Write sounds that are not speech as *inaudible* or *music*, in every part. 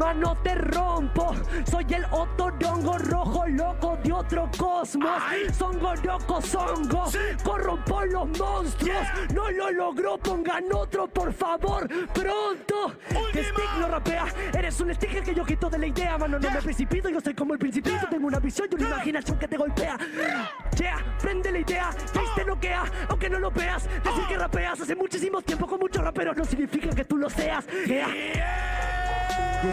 Mano, te rompo. Soy el otorongo rojo loco de otro cosmos. Son goroco, songo. Corrompo los monstruos. No lo logró, pongan otro, por favor. Pronto. Que Stick no rapea. Eres un sticker que yo quito de la idea, mano. No me precipito, yo soy como el principito. Tengo una visión y una imaginación que te golpea. Yeah, prende la idea. Face te noquea, aunque no lo veas. Decir que rapeas hace muchísimo tiempo con muchos raperos no significa que tú lo seas. Yeah. ¿Qué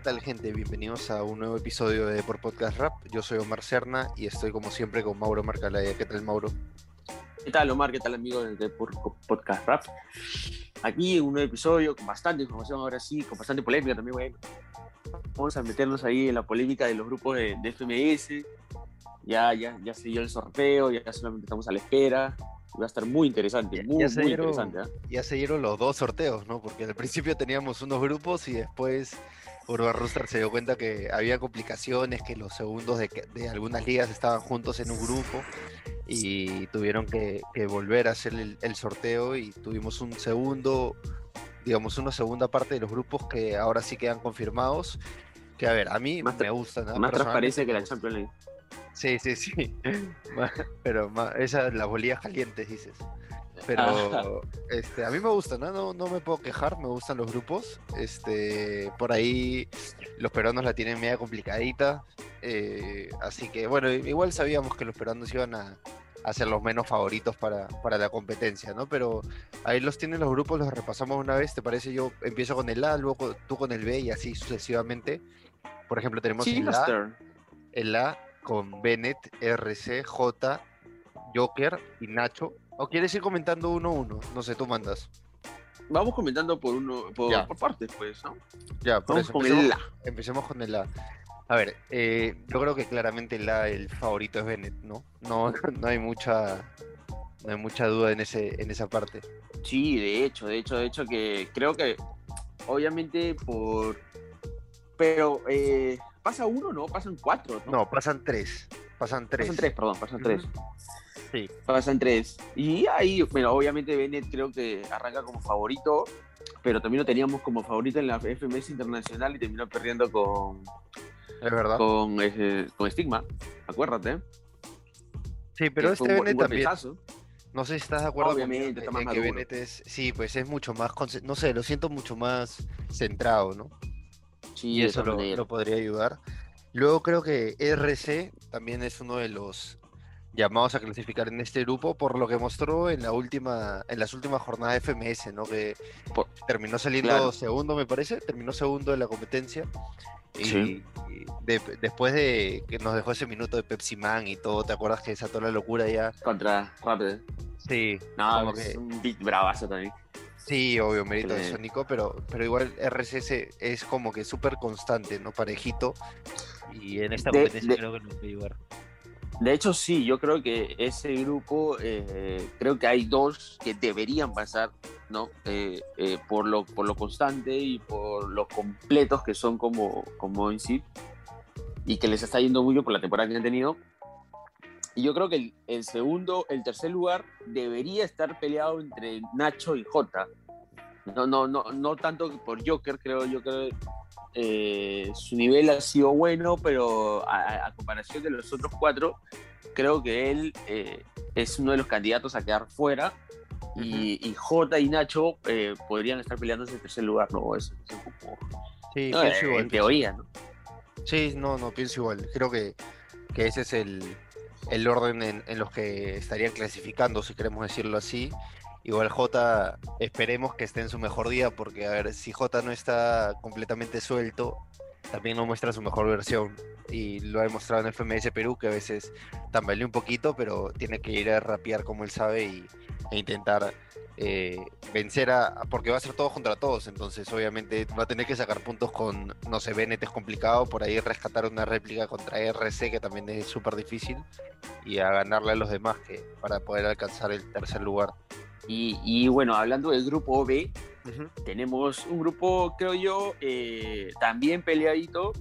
tal gente? Bienvenidos a un nuevo episodio de Por Podcast Rap. Yo soy Omar Serna y estoy como siempre con Mauro Marcalaya. ¿Qué tal Mauro? ¿Qué tal Omar? ¿Qué tal amigo de Podcast Rap? Aquí un nuevo episodio con bastante información ahora sí, con bastante polémica también, bueno. Vamos a meternos ahí en la polémica de los grupos de, FMS. Ya, ya, ya se dio el sorteo, ya solamente estamos a la espera. Va a estar muy interesante, muy, muy interesante. ¿eh? Ya se dieron los dos sorteos, ¿no? Porque al principio teníamos unos grupos y después Urban Rooster se dio cuenta que había complicaciones, que los segundos de, de algunas ligas estaban juntos en un grupo y tuvieron que, volver a hacer el, sorteo y tuvimos un segundo, digamos, una segunda parte de los grupos que ahora sí quedan confirmados. Que a ver, a mí me gusta. Más transparencia que la Champions League. Sí, sí, sí. *laughs* Pero esas las bolillas calientes, dices. Pero *laughs* este, a mí me gusta, ¿no? ¿no? No me puedo quejar, me gustan los grupos. Este, por ahí los peruanos la tienen media complicadita. Eh, así que bueno, igual sabíamos que los peruanos iban a, a ser los menos favoritos para, la competencia, ¿no? Pero ahí los tienen los grupos, los repasamos una vez, ¿te parece? Yo empiezo con el A, luego tú con el B y así sucesivamente. Por ejemplo, tenemos el A, el A con Bennett, RC, J, Joker y Nacho. ¿O quieres ir comentando uno a uno? No sé, tú mandas. Vamos comentando por uno, por, por partes, pues, ¿no? Ya, por eso, con el A. Empecemos con el A. A ver, eh, yo creo que claramente la, el favorito es Bennett, ¿no? No, *laughs* no hay mucha no hay mucha duda en ese en esa parte. Sí, de hecho, de hecho, de hecho que creo que obviamente por pero eh, pasa uno, ¿no? Pasan cuatro, ¿no? No, pasan tres. Pasan tres. Pasan tres, perdón, pasan tres. Sí. Pasan tres. Y ahí, bueno, obviamente Bennett creo que arranca como favorito, pero también lo teníamos como favorito en la FMS Internacional y terminó perdiendo con, es verdad. Con, eh, con Stigma, acuérdate. Sí, pero este Bennett también. No sé si estás de acuerdo Obviamente, con, en que Bennett es. Sí, pues es mucho más. No sé, lo siento mucho más centrado, ¿no? Sí, y eso lo, lo, podría ayudar. Luego creo que RC también es uno de los llamados a clasificar en este grupo por lo que mostró en la última en las últimas jornadas de FMS, ¿no? Que terminó saliendo segundo, me parece, terminó segundo de la competencia y, después de que nos dejó ese minuto de Pepsi Man y todo, ¿te acuerdas que toda la locura ya? Contra Rapid. Sí. No, es un beat bravazo también. Sí, obvio, mérito de Sónico, pero, pero igual RCS es como que súper constante, ¿no? Parejito. Y en esta competencia creo que nos puede ayudar. De hecho, sí, yo creo que ese grupo, eh, creo que hay dos que deberían pasar ¿no? Eh, eh, por, lo, por lo constante y por lo completos que son como, como en sí y que les está yendo mucho por la temporada que han tenido. Y yo creo que el, segundo, el tercer lugar debería estar peleado entre Nacho y Jota. No, no, no, no tanto por Joker, creo yo que eh, su nivel ha sido bueno, pero a, comparación de los otros cuatro, creo que él es uno de los candidatos a quedar fuera y, J y Nacho eh, podrían estar peleando ese tercer lugar, ¿no? Es, sí, no, pienso igual. En teoría, ¿no? Sí, no, no, pienso igual. Creo que, que ese es el, el orden en, en, los que estarían clasificando, si queremos decirlo así. Igual J, esperemos que esté en su mejor día, porque a ver, si J no está completamente suelto, también no muestra su mejor versión. Y lo ha demostrado en el FMS Perú, que a veces tambaleó un poquito, pero tiene que ir a rapear como él sabe y, e intentar eh, vencer a. Porque va a ser todo contra todos, entonces obviamente va a tener que sacar puntos con, no sé, Bennett es complicado, por ahí rescatar una réplica contra RC, que también es súper difícil, y a ganarle a los demás que para poder alcanzar el tercer lugar. Y, y bueno, hablando del grupo B, tenemos un grupo, creo yo, eh, también peleadito,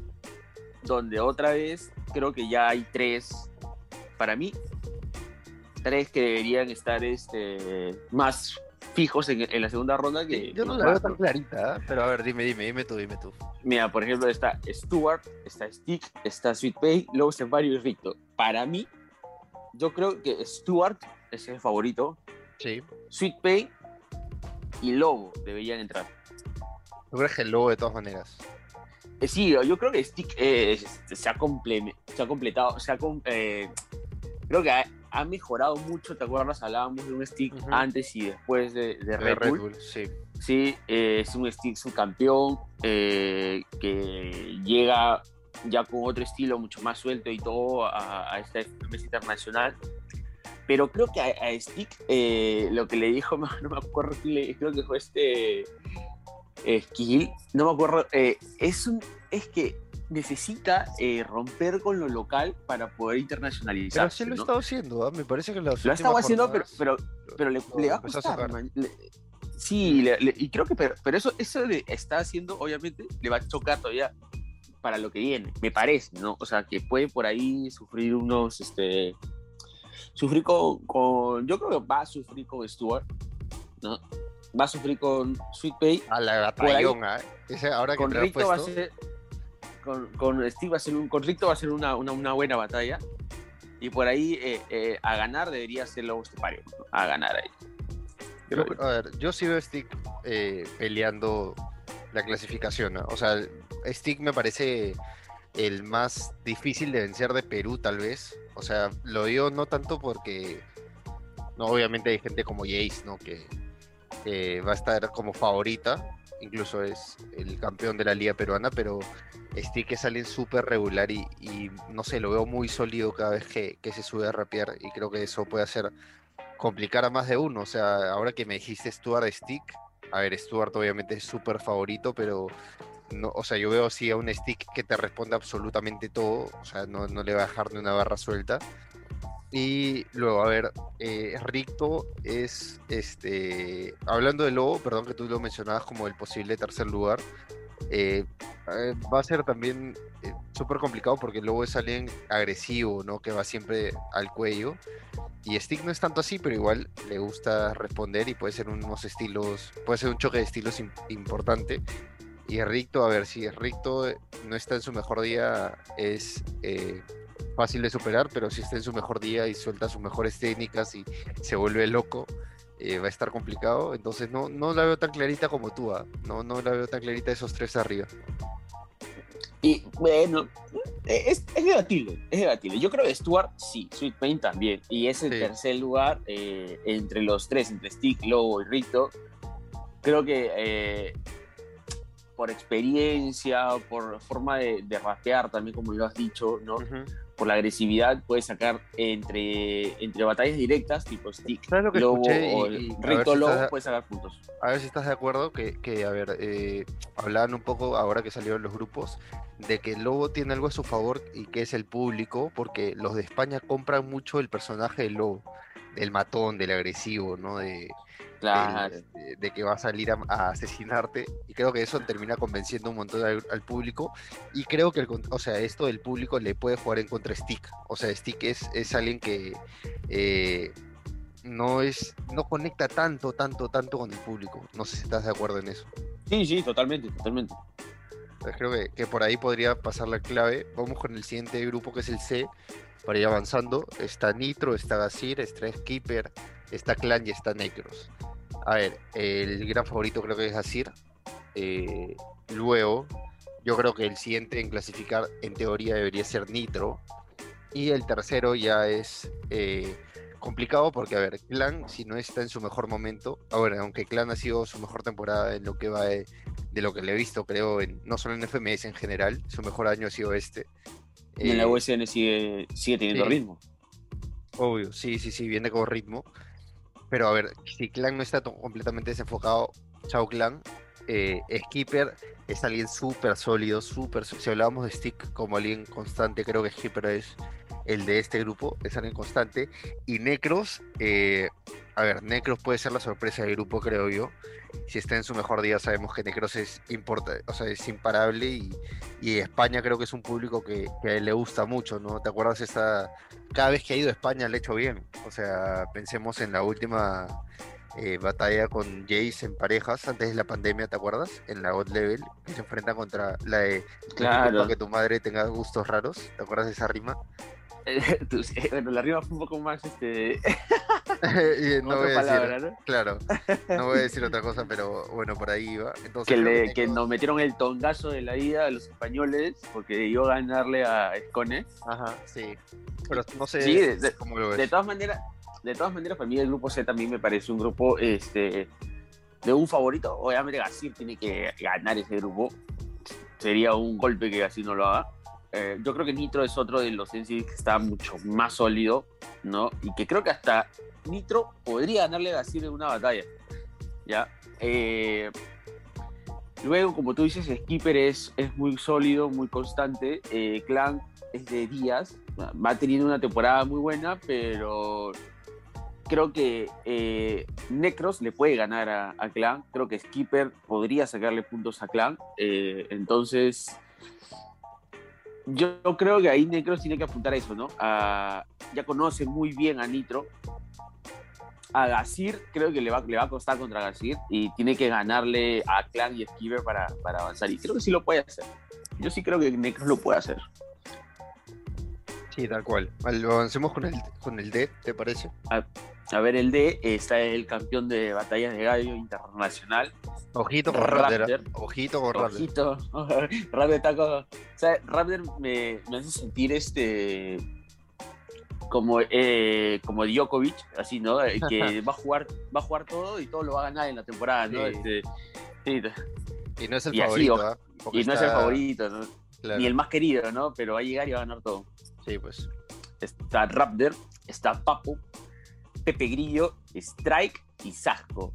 donde otra vez creo que ya hay tres, para mí, tres que deberían estar este, más fijos en, en la segunda ronda que... Yo no la veo tan clarita, ¿eh? pero a ver, dime, dime, dime tú, dime tú. Mira, por ejemplo, está Stuart, está Stick, está Sweet Pay, luego está Mario y Ricto. Para mí, yo creo que Stuart es el favorito, Sí. Sweet Pay y Lobo deberían entrar. ¿Tú crees que el lobo de todas maneras? Eh, sí, yo creo que Stick eh, se, ha se ha completado, se ha com- eh, creo que ha, ha mejorado mucho, ¿te acuerdas? Hablábamos de un Stick antes y después de, de De Red, Bull. sí. Sí, eh, es un Stick subcampeón eh, que llega ya con otro estilo mucho más suelto y todo a, a esta mesa internacional. Pero creo que a, a Stick eh, lo que le dijo, *laughs* no, me acuerdo, creo que fue este eh, Kiel, no me acuerdo, eh, es, un, es que necesita eh, romper con lo local para poder Pero internacionalizarse. sí lo ¿no? estado haciendo, ¿ah? me parece que las Lo ha estado haciendo, pero, pero, pero le, va a costar. Le- sí, le- y creo que, pero, pero eso, eso de está haciendo, obviamente, le va a chocar todavía para lo que viene, me parece, ¿no? O sea, que puede por ahí sufrir unos, este, sufrir con, con- yo creo que va a sufrir con Stuart, ¿no? Va a sufrir con Sweet Pay, A la ahí- batallón, ¿ah? Ese ahora que con te lo Ricto va a ser, con, con Steve va a ser un, con Ricto va a ser una, una, una buena batalla. Y por ahí eh, eh, a ganar debería ser Lobo Estepario, ¿no? a ganar ahí. Yo, a ver, yo sí veo a Stick eh, peleando la clasificación. ¿no? O sea, Stick me parece el más difícil de vencer de Perú, tal vez. O sea, lo digo no tanto porque. No, obviamente hay gente como Jace, ¿no? Que, que va a estar como favorita. Incluso es el campeón de la liga peruana, pero Stick es alguien súper regular y, y, no sé, lo veo muy sólido cada vez que, que se sube a rapear y creo que eso puede hacer complicar a más de uno. O sea, ahora que me dijiste Stuart Stick, a ver, Stuart obviamente es súper favorito, pero no, o sea, yo veo así a un Stick que te responde absolutamente todo, o sea, no, no le va a dejar ni una barra suelta. Y luego, a ver, eh, Ricto es, este, hablando de Lobo, perdón que tú lo mencionabas como el posible tercer lugar, eh, eh, va a ser también eh, súper complicado porque Lobo es alguien agresivo, ¿no? Que va siempre al cuello. Y Stick no es tanto así, pero igual le gusta responder y puede ser unos estilos, puede ser un choque de estilos im- importante. Y Ricto, a ver, si Ricto no está en su mejor día, es eh, fácil de superar, pero si está en su mejor día y suelta sus mejores técnicas y se vuelve loco, eh, va a estar complicado. Entonces no, no la veo tan clarita como tú, ¿ah? no, no la veo tan clarita esos tres arriba. Y bueno, eh, es, es debatible, es debatible. Yo creo que Stuart sí, Sweet Pain también. Y es el Sí. tercer lugar eh, entre los tres, entre Stick, Lobo y Ricto. Creo que eh, por experiencia, por forma de, de rapear también, como lo has dicho, ¿no? por la agresividad, puede sacar entre, entre batallas directas, tipo Stick, ¿Sabes lo que Lobo o Ricto si Lobo, estás- puede sacar puntos. A ver si estás de acuerdo que, que, a ver, eh, hablaban un poco ahora que salieron los grupos de que el Lobo tiene algo a su favor y que es el público, porque los de España compran mucho el personaje del Lobo, del matón, del agresivo, ¿no? De, Claro. del- de, de que va a salir a, a asesinarte y creo que eso termina convenciendo un montón al, al público y creo que el, o sea esto del público le puede jugar en contra Stick. O sea Stick es, es alguien que eh, no es no conecta tanto tanto tanto con el público. No sé si estás de acuerdo en eso. Sí, sí, totalmente, totalmente. Creo que, que por ahí podría pasar la clave. Vamos con el siguiente grupo que es el C. Para ir avanzando está Nitro está Gasir está Skipper está Clan y está Necros a ver, el gran favorito creo que es Asir. Eh, luego, yo creo que el siguiente en clasificar en teoría debería ser Nitro. Y el tercero ya es eh, complicado porque, a ver, Clan, si no está en su mejor momento, ahora, aunque Clan ha sido su mejor temporada en lo que va de, de lo que le he visto, creo, en, no solo en FMS en general, su mejor año ha sido este. Y en la Eh, USN sigue, sigue teniendo sí. ritmo. Obvio, sí, sí, sí, viene con ritmo. Pero a ver, si Clan no está completamente desenfocado, chao Clan. Eh, Skipper es alguien súper sólido, súper. Si hablábamos de Stick como alguien constante, creo que Skipper es el de este grupo, es alguien constante. Y Necros, eh, a ver, Necros puede ser la sorpresa del grupo, creo yo. Si está en su mejor día, sabemos que Necros es, importa, o sea, es imparable y, y España creo que es un público que, que, a él le gusta mucho, ¿no? ¿Te acuerdas esta... Cada vez que ha ido a España le ha hecho bien. O sea, pensemos en la última eh, batalla con Jace en parejas antes de la pandemia, ¿te acuerdas? En la God Level, que se enfrenta contra la de claro. que tu madre tenga gustos raros, ¿te acuerdas de esa rima? *laughs* bueno, la rima fue un poco más este. *laughs* no voy a palabra, decir, ¿no? Claro, no voy a decir otra cosa, pero bueno, por ahí iba. Entonces, que, le, que, nos metieron el tongazo de la ida a los españoles porque iba a ganarle a Escone. Ajá, sí. Pero no sé sí, de, cómo lo ves. De todas maneras, de todas maneras, para mí el grupo C también me parece un grupo este, de un favorito. Obviamente Gasir tiene que ganar ese grupo. Sería un golpe que Gasir no lo haga. Eh, yo creo que Nitro es otro de los NCs que está mucho más sólido, ¿no? Y que creo que hasta Nitro podría ganarle a Gasir en una batalla, ¿ya? Eh, luego, como tú dices, Skipper es, es muy sólido, muy constante. Eh, Clan es de días, va teniendo una temporada muy buena, pero creo que Necros le puede ganar a, Clan. Creo que Skipper podría sacarle puntos a Clan. Entonces, yo, creo que ahí Necros tiene que apuntar a eso, ¿no? A, ya conoce muy bien a Nitro. A Gasir creo que le va, le va a costar contra Gasir y tiene que ganarle a Clan y Skipper para, para avanzar. Y creo que sí lo puede hacer. Yo sí creo que Necros lo puede hacer. Sí, tal cual. Avancemos con el, con el D, ¿te parece? A, a, ver, el D está el campeón de batallas de gallo internacional. Ojito con Raptor. Ojito con Raptor. Ojito. *laughs* Raptor está con... O sea, Raptor me, me hace sentir este como eh, como Djokovic, así, ¿no? Que *laughs* va a jugar va a jugar todo y todo lo va a ganar en la temporada, ¿no? Sí. Este, sí. Y no es el y favorito, así, ¿eh? Y no está... es el favorito, ¿no? Claro. Ni el más querido, ¿no? Pero va a llegar y va a ganar todo. Sí, pues. Está Raptor, está Papo, Pepe Grillo, Strike y Sasco.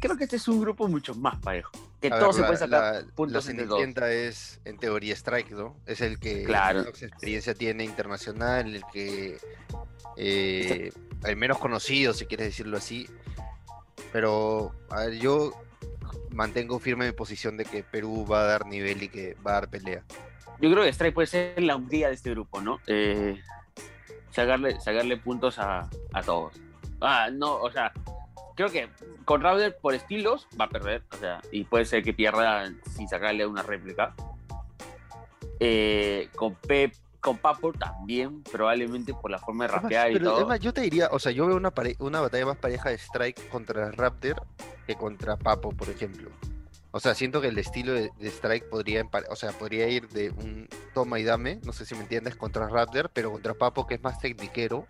Creo que este es un grupo mucho más parejo. Que A todos ver, se pueden sacar la- puntos entre todos. Es, en teoría, Strike, ¿no? Es el que Claro. menos experiencia tiene internacional, el que. eh, el menos conocido, si quieres decirlo así. Pero, a ver, yo mantengo firme mi posición de que Perú va a dar nivel y que va a dar pelea. Yo creo que Strike puede ser la Hungría de este grupo, ¿no? Eh, sacarle, sacarle puntos a, a todos. Ah, no, o sea, creo que con Raptor por estilos va a perder, o sea, y puede ser que pierda sin sacarle una réplica. Eh, con Pep, con Papo también, probablemente por la forma de rapear y pero todo. es más, yo te diría, o sea, yo veo una, pare- una batalla más pareja de Strike contra Raptor que contra Papo, por ejemplo. O sea, siento que el estilo de, Strike podría, o sea, podría ir de un toma y dame, no sé si me entiendes, contra Raptor, pero contra Papo, que es más tecniquero,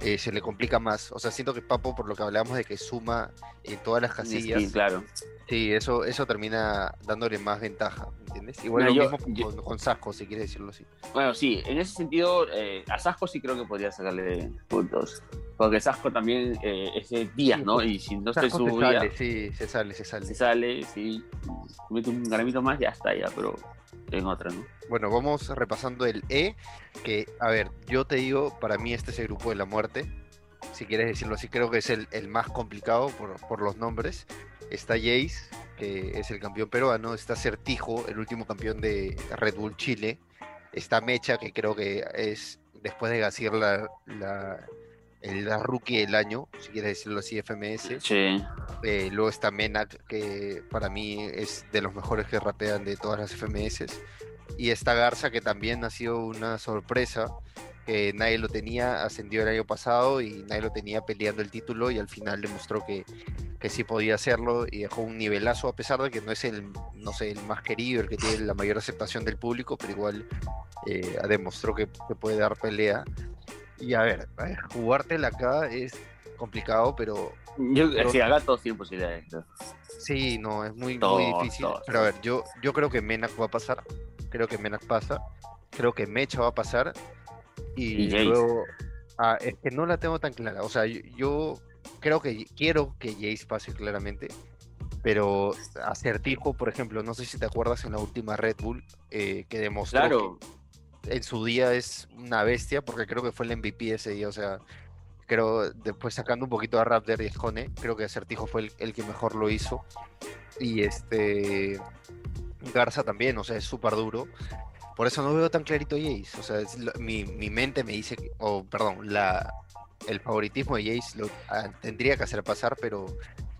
eh, se le complica más. O sea, siento que Papo, por lo que hablábamos de que suma en todas las casillas, Sí, claro. sí, eso, eso termina dándole más ventaja, ¿me entiendes? Igual Mira, lo yo- mismo yo- con, con Sasco, si quieres decirlo así. Bueno, sí, en ese sentido, eh, a Sasco sí creo que podría sacarle puntos. Porque Sasco también eh, es de días, ¿no? pues, Y si no estoy su se sale, sí, se sale, se sale. se sale, sí, mete un gramito más, ya está, ya, pero en otra, ¿no? Bueno, vamos repasando el E, que, a ver, yo te digo, para mí este es el grupo de la muerte, si quieres decirlo así, creo que es el, más complicado por, por los nombres. Está Jace, que es el campeón peruano, está Certijo, el último campeón de Red Bull Chile, está Mecha, que creo que es, después de Gasir, la, el- rookie del año, si quieres decirlo así, FMS. Sí. Eh, luego está Menak, que para mí es de los mejores que rapean de todas las FMS. Y está Garza, que también ha sido una sorpresa, que nadie lo tenía, ascendió el año pasado y nadie lo tenía peleando el título y al final demostró que, que sí podía hacerlo y dejó un nivelazo a pesar de que no es el, no sé, el más querido, el que tiene la mayor aceptación del público, pero igual eh, demostró que, que puede dar pelea. Y a ver, ver, jugártela acá es complicado, pero Yo, Pero- si acá todos tienen posibilidades. Sí, no, es muy, difícil. Pero a ver, yo, yo creo que Menak va a pasar. Creo que Menak pasa. Creo que Mecha va a pasar. Y, luego. Ah, es que no la tengo tan clara. O sea, yo, yo creo que quiero que Jace pase claramente. Pero Acertijo, por ejemplo, no sé si te acuerdas en la última Red Bull eh, que demostró Claro, que en su día es una bestia, porque creo que fue el MVP ese día. O sea, creo, después sacando un poquito a Raptor y Escone, creo que Acertijo fue el, que mejor lo hizo. Y este Garza también, o sea, es súper duro. Por eso no veo tan clarito Jace. O sea, mi, mente me dice, o perdón, la, el favoritismo de Jace lo ah, tendría que hacer pasar, pero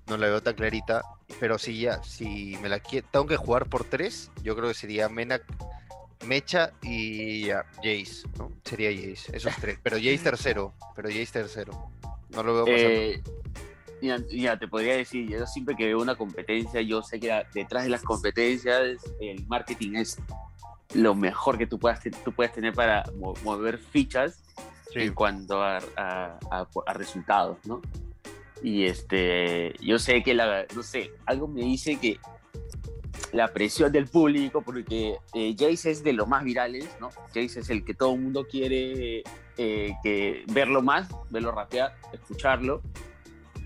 no la veo tan clarita. Pero si ya, si me la tengo que jugar por tres, yo creo que sería Menak, Mecha y Jace, ¿no? Sería Jace, esos tres. Pero Jace *laughs* tercero, pero Jace tercero. No lo veo. Eh, ya, te podría decir, yo siempre que veo una competencia, yo sé que detrás de las competencias el marketing es lo mejor que tú puedas, tú puedes tener para mover fichas en cuanto a, a, resultados, ¿no? Y este, yo sé que la, no sé, algo me dice que la presión del público, porque eh, Jace es de los más virales, ¿no? Jace es el que todo el mundo quiere eh, que verlo más, verlo rapear, escucharlo.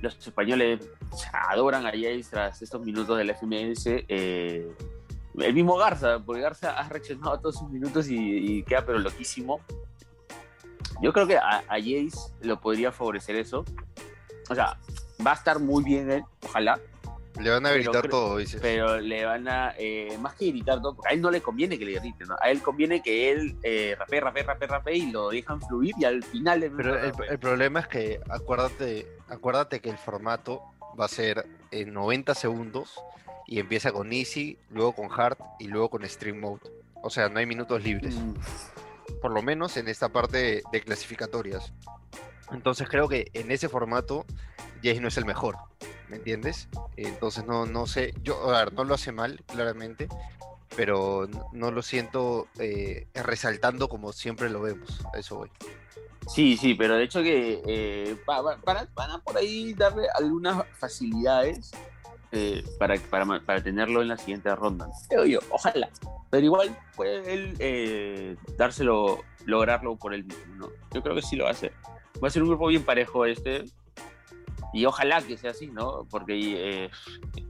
Los españoles adoran a Jace tras estos minutos del FMS. Eh, el mismo Garza, porque Garza ha reaccionado a todos sus minutos y, queda pero loquísimo. Yo creo que a, a Jace lo podría favorecer eso. O sea, va a estar muy bien él, ojalá, le van a gritar todo, dices. Pero le van a, eh, más que gritar todo, porque a él no le conviene que le griten, ¿no? A él conviene que él eh, rapee, rapee, rapee, rapee y lo dejan fluir y al final... Pero el, problema es que acuérdate, acuérdate que el formato va a ser en 90 segundos y empieza con Easy, luego con Hard y luego con Stream Mode. O sea, no hay minutos libres. Mm. Por lo menos en esta parte de clasificatorias. Entonces creo que en ese formato Jace no es el mejor. ¿Me entiendes? Entonces no, no sé, yo, a ver, no lo hace mal, claramente, pero no, lo siento eh, resaltando como siempre lo vemos, eso voy. Sí, sí, pero de hecho que eh, van, a por ahí darle algunas facilidades eh, para, para, para, tenerlo en la siguiente ronda. Pero yo, ojalá. Pero igual puede él dárselo, lograrlo por él mismo, ¿no? Yo creo que sí lo va a hacer. Va a ser un grupo bien parejo este y ojalá que sea así, ¿no? Porque eh,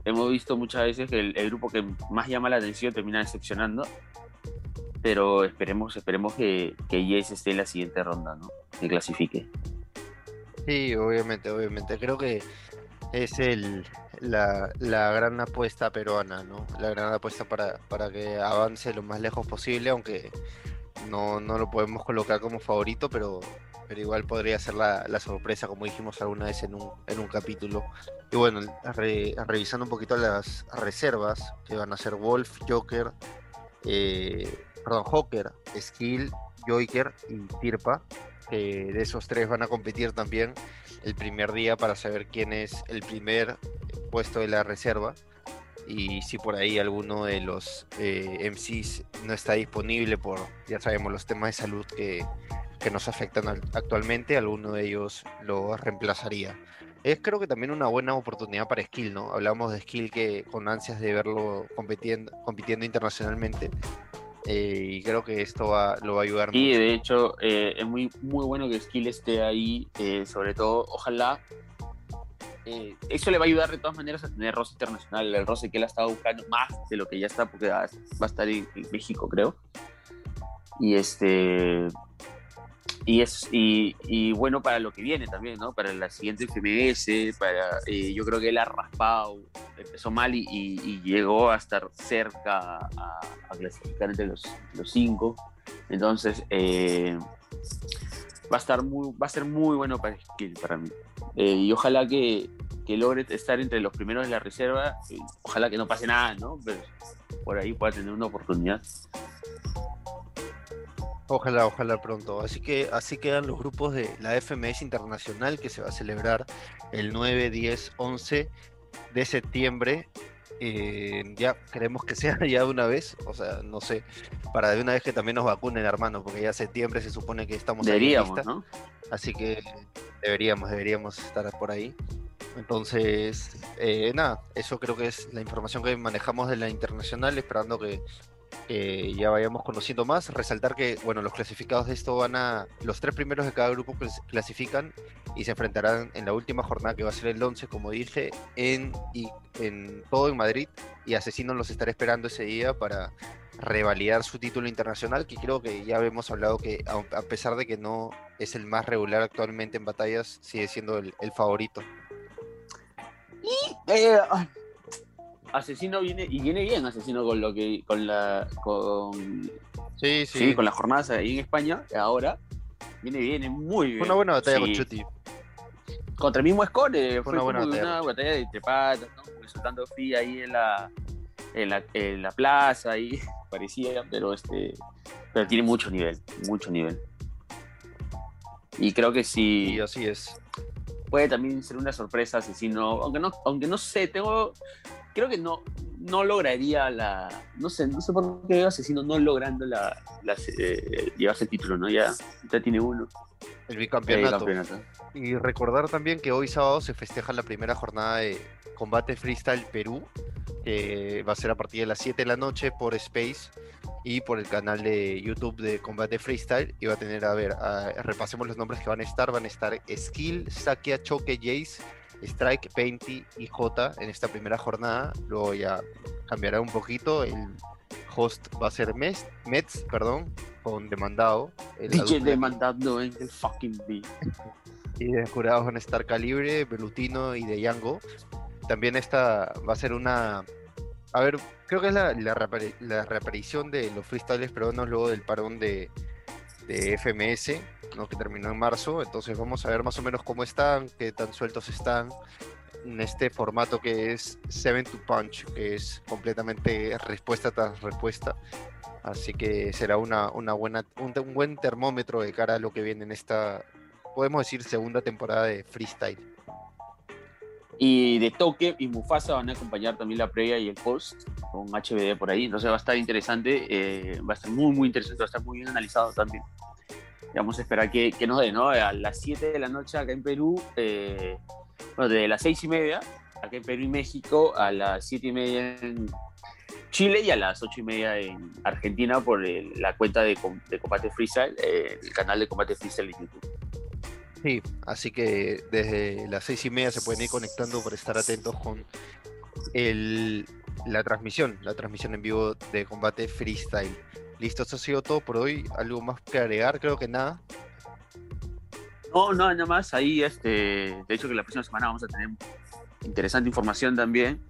hemos visto muchas veces que el, grupo que más llama la atención termina decepcionando. Pero esperemos, esperemos que, que Yes esté en la siguiente ronda, ¿no? Que clasifique. Sí, obviamente, obviamente. Creo que es el, la, la, gran apuesta peruana, ¿no? La gran apuesta para, para que avance lo más lejos posible, aunque no, no lo podemos colocar como favorito, pero pero igual podría ser la, sorpresa, como dijimos alguna vez en un, en un capítulo. Y bueno, revisando un poquito las reservas, que van a ser Wolf, Joker, eh, perdón, Joker, Skill, Joker y Tirpa. que de esos tres van a competir también el primer día para saber quién es el primer puesto de la reserva y si por ahí alguno de los eh, MCs no está disponible por, ya sabemos, los temas de salud que, que nos afectan actualmente, alguno de ellos lo reemplazaría. Es creo que también una buena oportunidad para Skill, ¿no? Hablamos de Skill que con ansias de verlo compitiendo, compitiendo internacionalmente. Eh, y creo que esto va, lo va a ayudar sí, de hecho, eh, es muy, muy bueno que Skill esté ahí. Eh, sobre todo, ojalá. Eso le va a ayudar de todas maneras a tener roce internacional. El roce que él ha estado buscando más de lo que ya está, porque va, a estar en México, creo. Y este y es y, bueno para lo que viene también, ¿no? Para la siguiente FMS, para eh, yo creo que él ha raspado, empezó mal y, llegó a estar cerca a, clasificar entre los, los cinco. Entonces eh, va a estar muy, va a ser muy bueno para mí. Eh, y ojalá que, que, logre estar entre los primeros de la reserva. ojalá que no pase nada, ¿no? Pero por ahí pueda tener una oportunidad. Ojalá, ojalá pronto. Así que así quedan los grupos de la FMS Internacional que se va a celebrar el 9, 10, 11 de septiembre. Eh, ya queremos que sea *laughs* ya de una vez, o sea, no sé, para de una vez que también nos vacunen, hermano, porque ya septiembre se supone que estamos deberíamos, ¿no? Así que deberíamos, deberíamos estar por ahí. Entonces, eh, nada, eso creo que es la información que manejamos de la internacional, esperando que ya vayamos conociendo más. Resaltar que, bueno, los clasificados de esto van a. Los tres primeros de cada grupo clasifican y se enfrentarán en la última jornada que va a ser el 11, como dije, en, y, en todo en Madrid. Y Asesinos los estará esperando ese día para revalidar su título internacional, que creo que ya hemos hablado que a pesar de que no es el más regular actualmente en batallas, sigue siendo el, favorito. Y eh, Asesino viene y viene bien Asesino con lo que con la con sí, sí. con las jornadas ahí en España ahora viene bien, muy bien. Fue una buena batalla con Chuti. Contra el mismo Score, fue, una buena batalla. Una batalla de trepatas, ¿no? Resultando free ahí en la, en la, en la plaza ahí *laughs* parecía, pero este pero tiene mucho nivel, mucho nivel. Y creo que sí. Y así es. Puede también ser una sorpresa asesino, aunque no, aunque no sé, tengo creo que no, no lograría la. No sé, no sé por qué asesino no logrando la, eh, llevarse el título, ¿no? Ya, ya tiene uno. El bicampeonato. Y recordar también que hoy sábado se festeja la primera jornada de combate freestyle Perú, que va a ser a partir de las 7 de la noche por Space y por el canal de YouTube de Combate Freestyle. Y va a tener, a ver, repasemos los nombres que van a estar. Van a estar Skill, Sakia, Choque, Jace, Strike, 20 y J en esta primera jornada. Luego ya cambiará un poquito. El host va a ser Mets, Mets perdón, con Demandado. El DJ Demandado en el fucking beat. Y de jurados van a estar Calibre, Belutino y de Yango. También esta va a ser una. A ver, creo que es la, la, reaparición de los freestyles peruanos luego del parón de, de FMS que terminó en marzo. Entonces vamos a ver más o menos cómo están, qué tan sueltos están en este formato que es Seven to Punch, que es completamente respuesta tras respuesta. Así que será una, una buena, un, buen termómetro de cara a lo que viene en esta, podemos decir, segunda temporada de freestyle. Y de Toque y Mufasa van a acompañar también la previa y el post con HBD por ahí. Entonces va a estar interesante, eh, va a estar muy, muy interesante, va a estar muy bien analizado también vamos a esperar que, que nos dé, ¿no? A las 7 de la noche acá en Perú, eh, bueno, desde las 6 y media, acá en Perú y México, a las 7 y media en Chile y a las 8 y media en Argentina por la cuenta de, de Combate Freestyle, eh, el canal de Combate Freestyle en YouTube. Sí, así que desde las 6 y media se pueden ir conectando para estar atentos con el, la transmisión, la transmisión en vivo de Combate Freestyle. Listo, eso ha sido todo por hoy. ¿Algo más que agregar? Creo que nada. No, no, nada más. Ahí, este, de hecho, que la próxima semana vamos a tener interesante información también.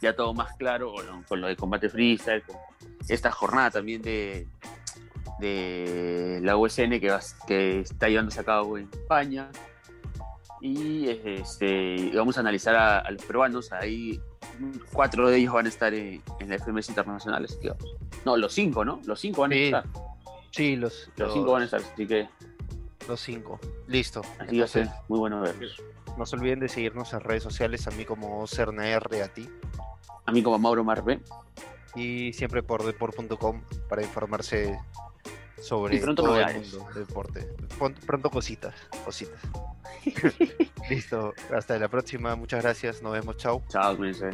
Ya todo más claro con lo, de combate freestyle, con esta jornada también de, de la USN que, va, que está llevándose a cabo en España. Y este, vamos a analizar a, los peruanos. Ahí cuatro de ellos van a estar en, en la FMS Internacional. Así que vamos no, los cinco, ¿no? Los cinco van a estar. Sí, los, los, cinco van a estar, así que. Los cinco. Listo. Así va a ser muy bueno verlos. No se olviden de seguirnos en redes sociales, a mí como CernaR, a ti. A mí como Mauro Marbe. Y siempre por deport.com para informarse sobre todo el mundo del deporte. Pronto cositas, cositas. *laughs* Listo, hasta la próxima, muchas gracias, nos vemos, chao. Chao, cuídense.